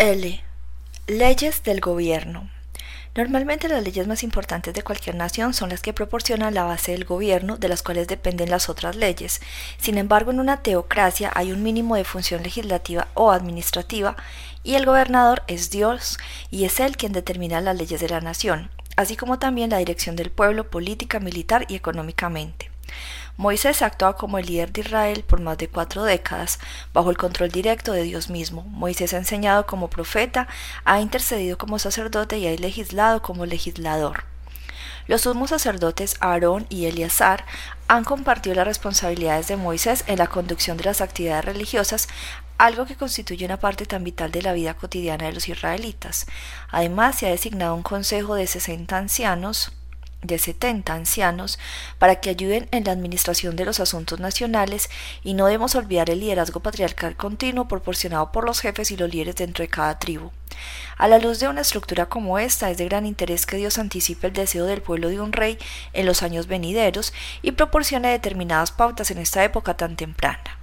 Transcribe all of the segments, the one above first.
L. Leyes del gobierno. Normalmente las leyes más importantes de cualquier nación son las que proporcionan la base del gobierno, de las cuales dependen las otras leyes. Sin embargo, en una teocracia hay un mínimo de función legislativa o administrativa, y el gobernador es Dios, y es él quien determina las leyes de la nación, así como también la dirección del pueblo política, militar y económicamente. Moisés actuaba como el líder de Israel por más de cuatro décadas, bajo el control directo de Dios mismo. Moisés ha enseñado como profeta, ha intercedido como sacerdote y ha legislado como legislador. Los sumos sacerdotes Aarón y Eleazar han compartido las responsabilidades de Moisés en la conducción de las actividades religiosas, algo que constituye una parte tan vital de la vida cotidiana de los israelitas. Además, se ha designado un consejo de 60 ancianos de 70 ancianos para que ayuden en la administración de los asuntos nacionales y no debemos olvidar el liderazgo patriarcal continuo proporcionado por los jefes y los líderes dentro de cada tribu. A la luz de una estructura como esta es de gran interés que Dios anticipe el deseo del pueblo de un rey en los años venideros y proporcione determinadas pautas en esta época tan temprana.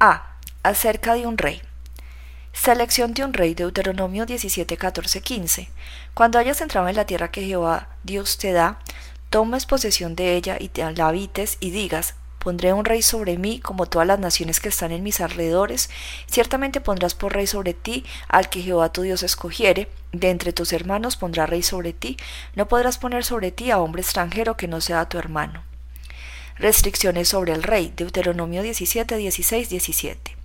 A. Acerca de un rey. Selección de un rey, Deuteronomio 17, 14, 15. Cuando hayas entrado en la tierra que Jehová Dios te da, tomes posesión de ella y te la habites y digas, pondré un rey sobre mí como todas las naciones que están en mis alrededores, ciertamente pondrás por rey sobre ti al que Jehová tu Dios escogiere, de entre tus hermanos pondrá rey sobre ti, no podrás poner sobre ti a hombre extranjero que no sea tu hermano. Restricciones sobre el rey, Deuteronomio 17, 16, 17.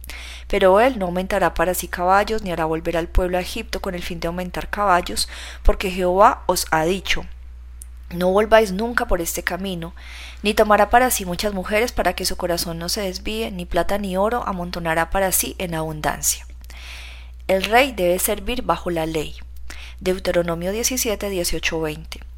Pero él no aumentará para sí caballos, ni hará volver al pueblo a Egipto con el fin de aumentar caballos, porque Jehová os ha dicho, no volváis nunca por este camino, ni tomará para sí muchas mujeres para que su corazón no se desvíe, ni plata ni oro amontonará para sí en abundancia. El rey debe servir bajo la ley. Deuteronomio 17, 18, 20.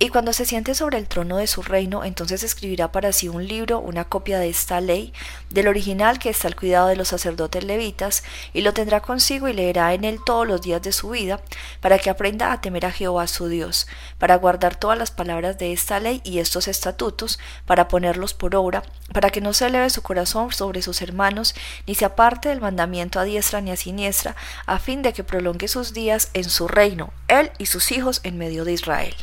Y cuando se siente sobre el trono de su reino, entonces escribirá para sí un libro, una copia de esta ley, del original que está al cuidado de los sacerdotes levitas, y lo tendrá consigo y leerá en él todos los días de su vida, para que aprenda a temer a Jehová su Dios, para guardar todas las palabras de esta ley y estos estatutos, para ponerlos por obra, para que no se eleve su corazón sobre sus hermanos, ni se aparte del mandamiento a diestra ni a siniestra, a fin de que prolongue sus días en su reino, él y sus hijos en medio de Israel.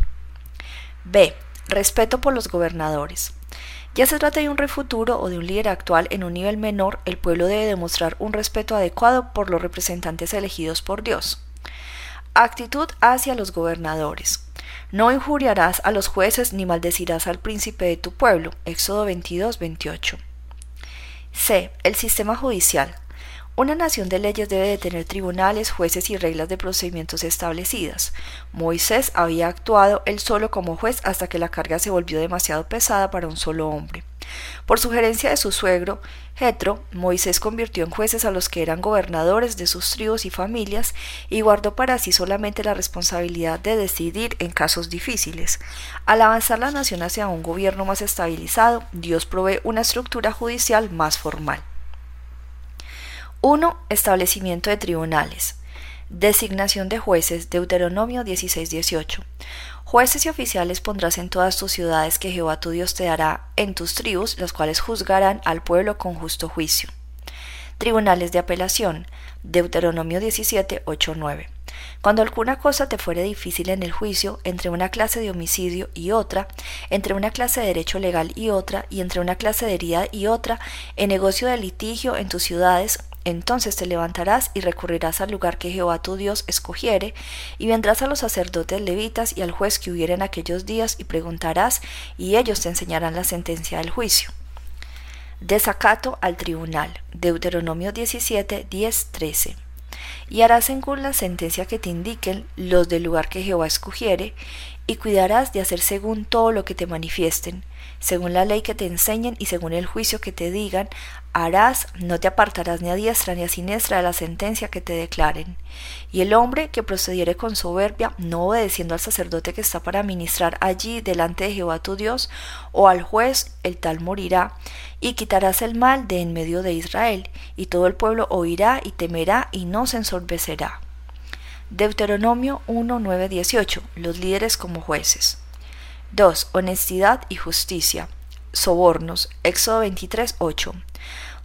B. Respeto por los gobernadores. Ya se trata de un rey futuro o de un líder actual en un nivel menor, el pueblo debe demostrar un respeto adecuado por los representantes elegidos por Dios. Actitud hacia los gobernadores. No injuriarás a los jueces ni maldecirás al príncipe de tu pueblo. Éxodo 22, 28. C. El sistema judicial. Una nación de leyes debe de tener tribunales, jueces y reglas de procedimientos establecidas. Moisés había actuado él solo como juez hasta que la carga se volvió demasiado pesada para un solo hombre. Por sugerencia de su suegro, Jetro, Moisés convirtió en jueces a los que eran gobernadores de sus tribus y familias y guardó para sí solamente la responsabilidad de decidir en casos difíciles. Al avanzar la nación hacia un gobierno más estabilizado, Dios provee una estructura judicial más formal. 1. Establecimiento de tribunales. Designación de jueces. Deuteronomio 16:18. Jueces y oficiales pondrás en todas tus ciudades que Jehová tu Dios te dará en tus tribus, los cuales juzgarán al pueblo con justo juicio. Tribunales de apelación. Deuteronomio 17, 9. Cuando alguna cosa te fuere difícil en el juicio, entre una clase de homicidio y otra, entre una clase de derecho legal y otra, y entre una clase de herida y otra, en negocio de litigio en tus ciudades, entonces te levantarás y recurrirás al lugar que Jehová tu Dios escogiere, y vendrás a los sacerdotes levitas y al juez que hubiera en aquellos días, y preguntarás, y ellos te enseñarán la sentencia del juicio. Desacato al tribunal. Deuteronomio 17, 10, 13. Y harás según la sentencia que te indiquen los del lugar que Jehová escogiere, y cuidarás de hacer según todo lo que te manifiesten, según la ley que te enseñen y según el juicio que te digan, harás, no te apartarás ni a diestra ni a siniestra de la sentencia que te declaren. Y el hombre que procediere con soberbia, no obedeciendo al sacerdote que está para ministrar allí delante de Jehová tu Dios, o al juez, el tal morirá, y quitarás el mal de en medio de Israel, y todo el pueblo oirá y temerá y no se ensorbecerá. Deuteronomio 1, 9, 18. Los líderes como jueces. 2. Honestidad y justicia. Sobornos. Éxodo 23, 8.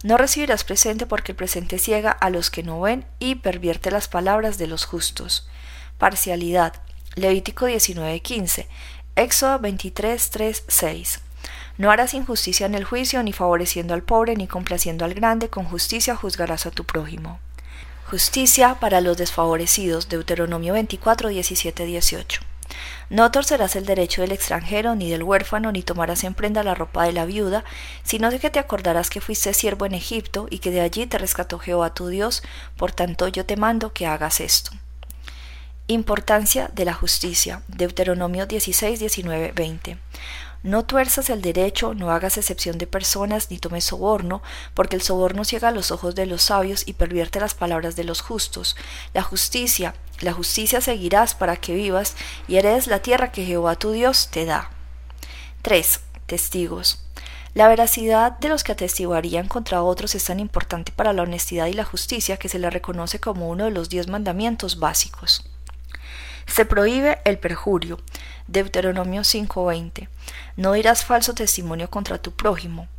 No recibirás presente porque el presente ciega a los que no ven y pervierte las palabras de los justos. Parcialidad. Levítico 19:15. Éxodo 23:3, 6. No harás injusticia en el juicio, ni favoreciendo al pobre, ni complaciendo al grande, con justicia juzgarás a tu prójimo. Justicia para los desfavorecidos. Deuteronomio 24, 17, 18. No torcerás el derecho del extranjero, ni del huérfano, ni tomarás en prenda la ropa de la viuda, sino de que te acordarás que fuiste siervo en Egipto, y que de allí te rescató Jehová tu Dios, por tanto yo te mando que hagas esto. Importancia de la justicia. Deuteronomio 16, 19, 20. No tuerzas el derecho, no hagas excepción de personas, ni tomes soborno, porque el soborno ciega los ojos de los sabios y pervierte las palabras de los justos. La justicia, la justicia seguirás para que vivas y heredes la tierra que Jehová tu Dios te da. 3. Testigos. La veracidad de los que atestiguarían contra otros es tan importante para la honestidad y la justicia que se la reconoce como uno de los diez mandamientos básicos. Se prohíbe el perjurio. Deuteronomio 5:20. No dirás falso testimonio contra tu prójimo.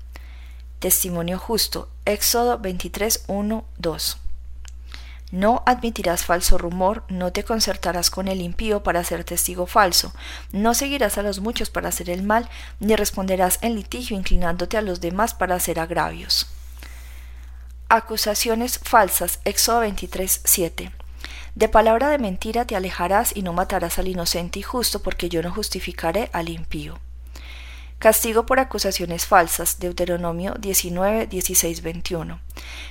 Testimonio justo. Éxodo 23:1, 2. No admitirás falso rumor, no te concertarás con el impío para ser testigo falso, no seguirás a los muchos para hacer el mal, ni responderás en litigio inclinándote a los demás para hacer agravios. Acusaciones falsas. Éxodo 23:7. De palabra de mentira te alejarás y no matarás al inocente y justo, porque yo no justificaré al impío. Castigo por acusaciones falsas. Deuteronomio 19, 16, 21.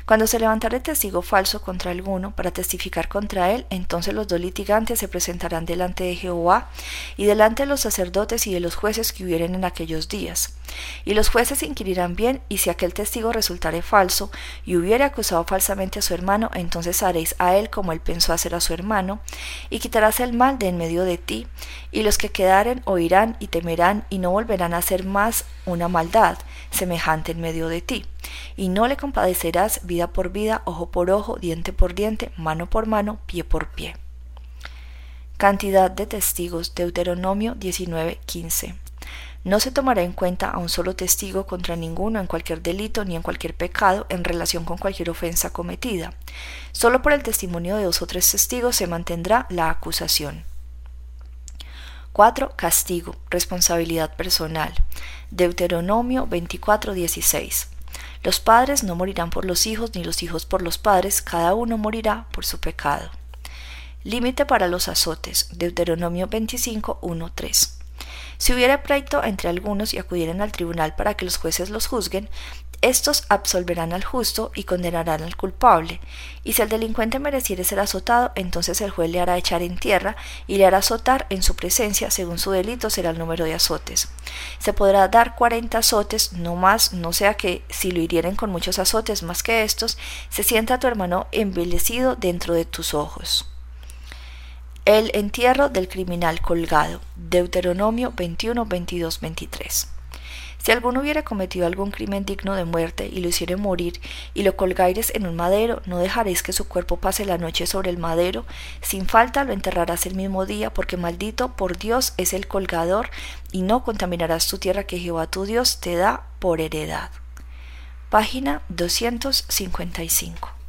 Cuando se levantare testigo falso contra alguno para testificar contra él, entonces los dos litigantes se presentarán delante de Jehová y delante de los sacerdotes y de los jueces que hubieren en aquellos días. Y los jueces inquirirán bien, y si aquel testigo resultare falso y hubiere acusado falsamente a su hermano, entonces haréis a él como él pensó hacer a su hermano, y quitarás el mal de en medio de ti, y los que quedaren oirán y temerán y no volverán a hacer más una maldad semejante en medio de ti, y no le compadecerás vida por vida, ojo por ojo, diente por diente, mano por mano, pie por pie. Cantidad de testigos. Deuteronomio 19:15. No se tomará en cuenta a un solo testigo contra ninguno en cualquier delito ni en cualquier pecado en relación con cualquier ofensa cometida. Solo por el testimonio de dos o tres testigos se mantendrá la acusación. 4. Castigo, responsabilidad personal. Deuteronomio 24:16. Los padres no morirán por los hijos, ni los hijos por los padres, cada uno morirá por su pecado. Límite para los azotes. Deuteronomio 25:1-3. Si hubiera pleito entre algunos y acudieran al tribunal para que los jueces los juzguen, estos absolverán al justo y condenarán al culpable, y si el delincuente mereciere ser azotado, entonces el juez le hará echar en tierra y le hará azotar en su presencia, según su delito será el número de azotes. Se podrá dar cuarenta azotes, no más, no sea que, si lo hirieren con muchos azotes más que estos, se sienta tu hermano envilecido dentro de tus ojos. El entierro del criminal colgado. Deuteronomio 21, 22, 23. Si alguno hubiera cometido algún crimen digno de muerte y lo hiciere morir y lo colgaires en un madero, no dejaréis que su cuerpo pase la noche sobre el madero, sin falta lo enterrarás el mismo día, porque maldito por Dios es el colgador, y no contaminarás tu tierra que Jehová tu Dios te da por heredad. Página 255.